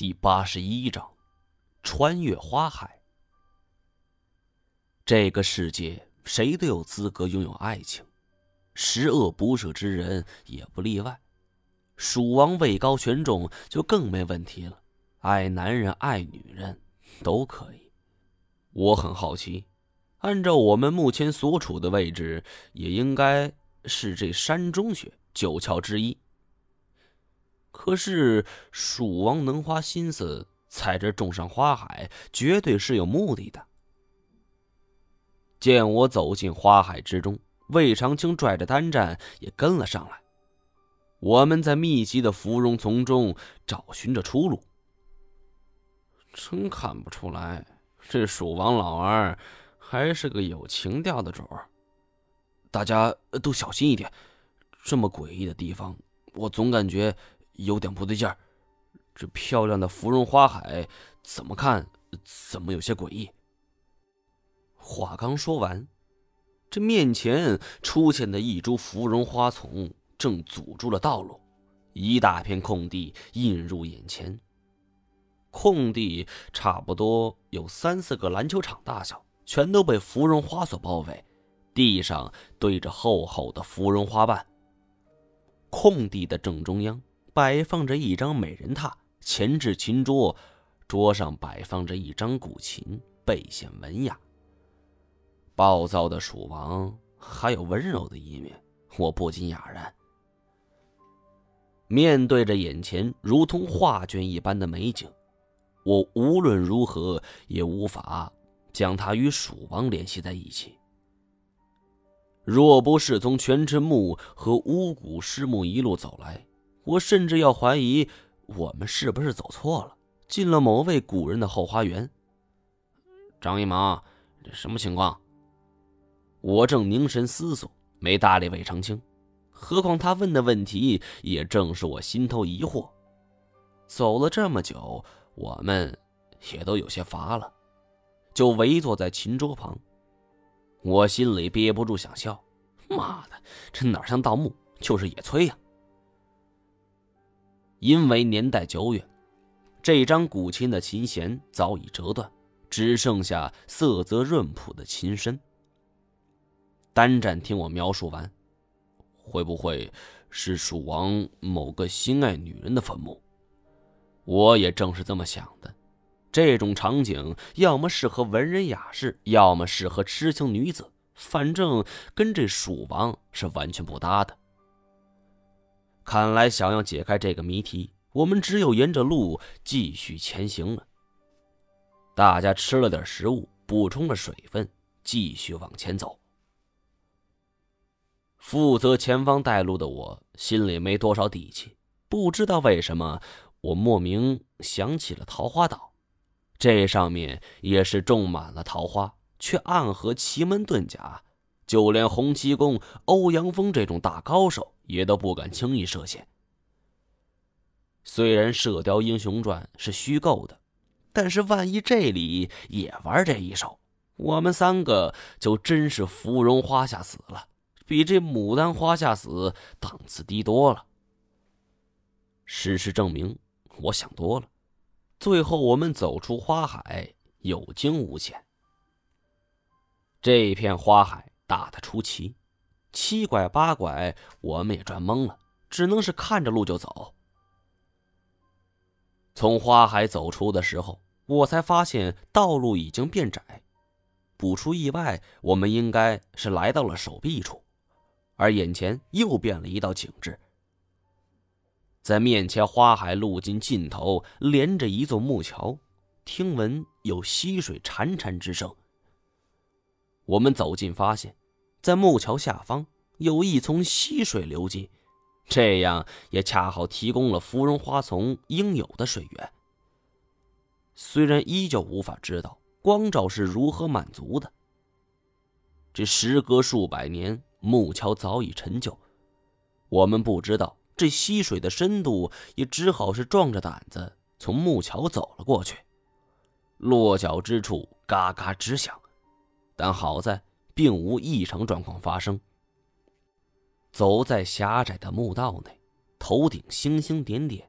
第八十一章，穿越花海。这个世界，谁都有资格拥有爱情，十恶不赦之人也不例外。蜀王位高权重，就更没问题了，爱男人爱女人都可以。我很好奇，按照我们目前所处的位置，也应该是这山中穴九窍之一。可是，蜀王能花心思在这种上花海，绝对是有目的的。见我走进花海之中，魏长青拽着单战也跟了上来。我们在密集的芙蓉丛中找寻着出路。真看不出来，这蜀王老儿还是个有情调的主儿。大家都小心一点，这么诡异的地方，我总感觉……有点不对劲儿，这漂亮的芙蓉花海，怎么看怎么有些诡异。话刚说完，这面前出现的一株芙蓉花丛正阻住了道路，一大片空地映入眼前。空地差不多有三四个篮球场大小，全都被芙蓉花所包围，地上堆着厚厚的芙蓉花瓣。空地的正中央。摆放着一张美人榻，前置琴桌，桌上摆放着一张古琴，倍显文雅。暴躁的蜀王还有温柔的一面，我不禁哑然。面对着眼前如同画卷一般的美景，我无论如何也无法将它与蜀王联系在一起。若不是从全真墓和巫蛊尸墓一路走来，我甚至要怀疑，我们是不是走错了，进了某位古人的后花园。张一毛，这什么情况？我正凝神思索，没搭理魏长青。何况他问的问题，也正是我心头疑惑。走了这么久，我们也都有些乏了，就围坐在琴桌旁。我心里憋不住想笑，妈的，这哪像盗墓，就是野炊呀！因为年代久远，这张古琴的琴弦早已折断，只剩下色泽润朴的琴身。单战听我描述完，会不会是蜀王某个心爱女人的坟墓？我也正是这么想的。这种场景要么适合文人雅士，要么适合痴情女子，反正跟这蜀王是完全不搭的。看来，想要解开这个谜题，我们只有沿着路继续前行了。大家吃了点食物，补充了水分，继续往前走。负责前方带路的我心里没多少底气，不知道为什么，我莫名想起了桃花岛，这上面也是种满了桃花，却暗合奇门遁甲，就连洪七公欧阳锋这种大高手。也都不敢轻易涉险。虽然《射雕英雄传》是虚构的，但是万一这里也玩这一手，我们三个就真是芙蓉花下死了，比这牡丹花下死档次低多了。事实证明，我想多了。最后，我们走出花海，有惊无险。这片花海大的出奇。七拐八拐，我们也转懵了，只能是看着路就走。从花海走出的时候，我才发现道路已经变窄。不出意外，我们应该是来到了手臂处，而眼前又变了一道景致。在面前花海路径尽头，连着一座木桥，听闻有溪水潺潺之声。我们走近，发现。在木桥下方有一丛溪水流进，这样也恰好提供了芙蓉花丛应有的水源。虽然依旧无法知道光照是如何满足的，这时隔数百年，木桥早已陈旧，我们不知道这溪水的深度，也只好是壮着胆子从木桥走了过去。落脚之处嘎嘎直响，但好在。并无异常状况发生。走在狭窄的墓道内，头顶星星点点，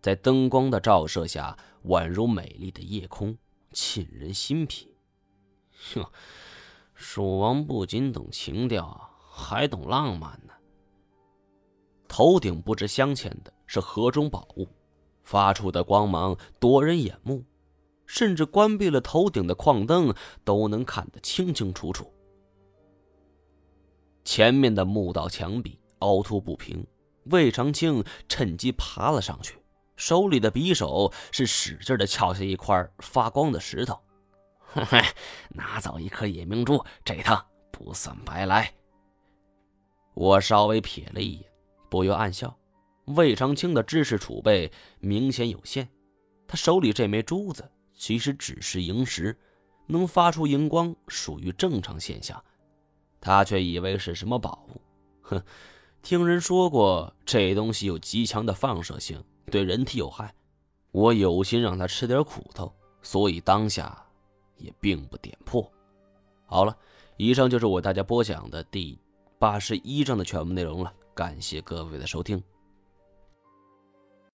在灯光的照射下，宛如美丽的夜空，沁人心脾。哼，蜀王不仅懂情调，还懂浪漫呢。头顶不知镶嵌的是何种宝物，发出的光芒夺人眼目，甚至关闭了头顶的矿灯都能看得清清楚楚。前面的墓道墙壁凹凸不平，魏长青趁机爬了上去，手里的匕首是使劲的撬下一块发光的石头。嘿 嘿，拿走一颗夜明珠，这趟不算白来。我稍微瞥了一眼。不由暗笑，魏长青的知识储备明显有限。他手里这枚珠子其实只是萤石，能发出荧光，属于正常现象。他却以为是什么宝物。哼，听人说过这东西有极强的放射性，对人体有害。我有心让他吃点苦头，所以当下也并不点破。好了，以上就是我大家播讲的第八十一章的全部内容了。感谢各位的收听。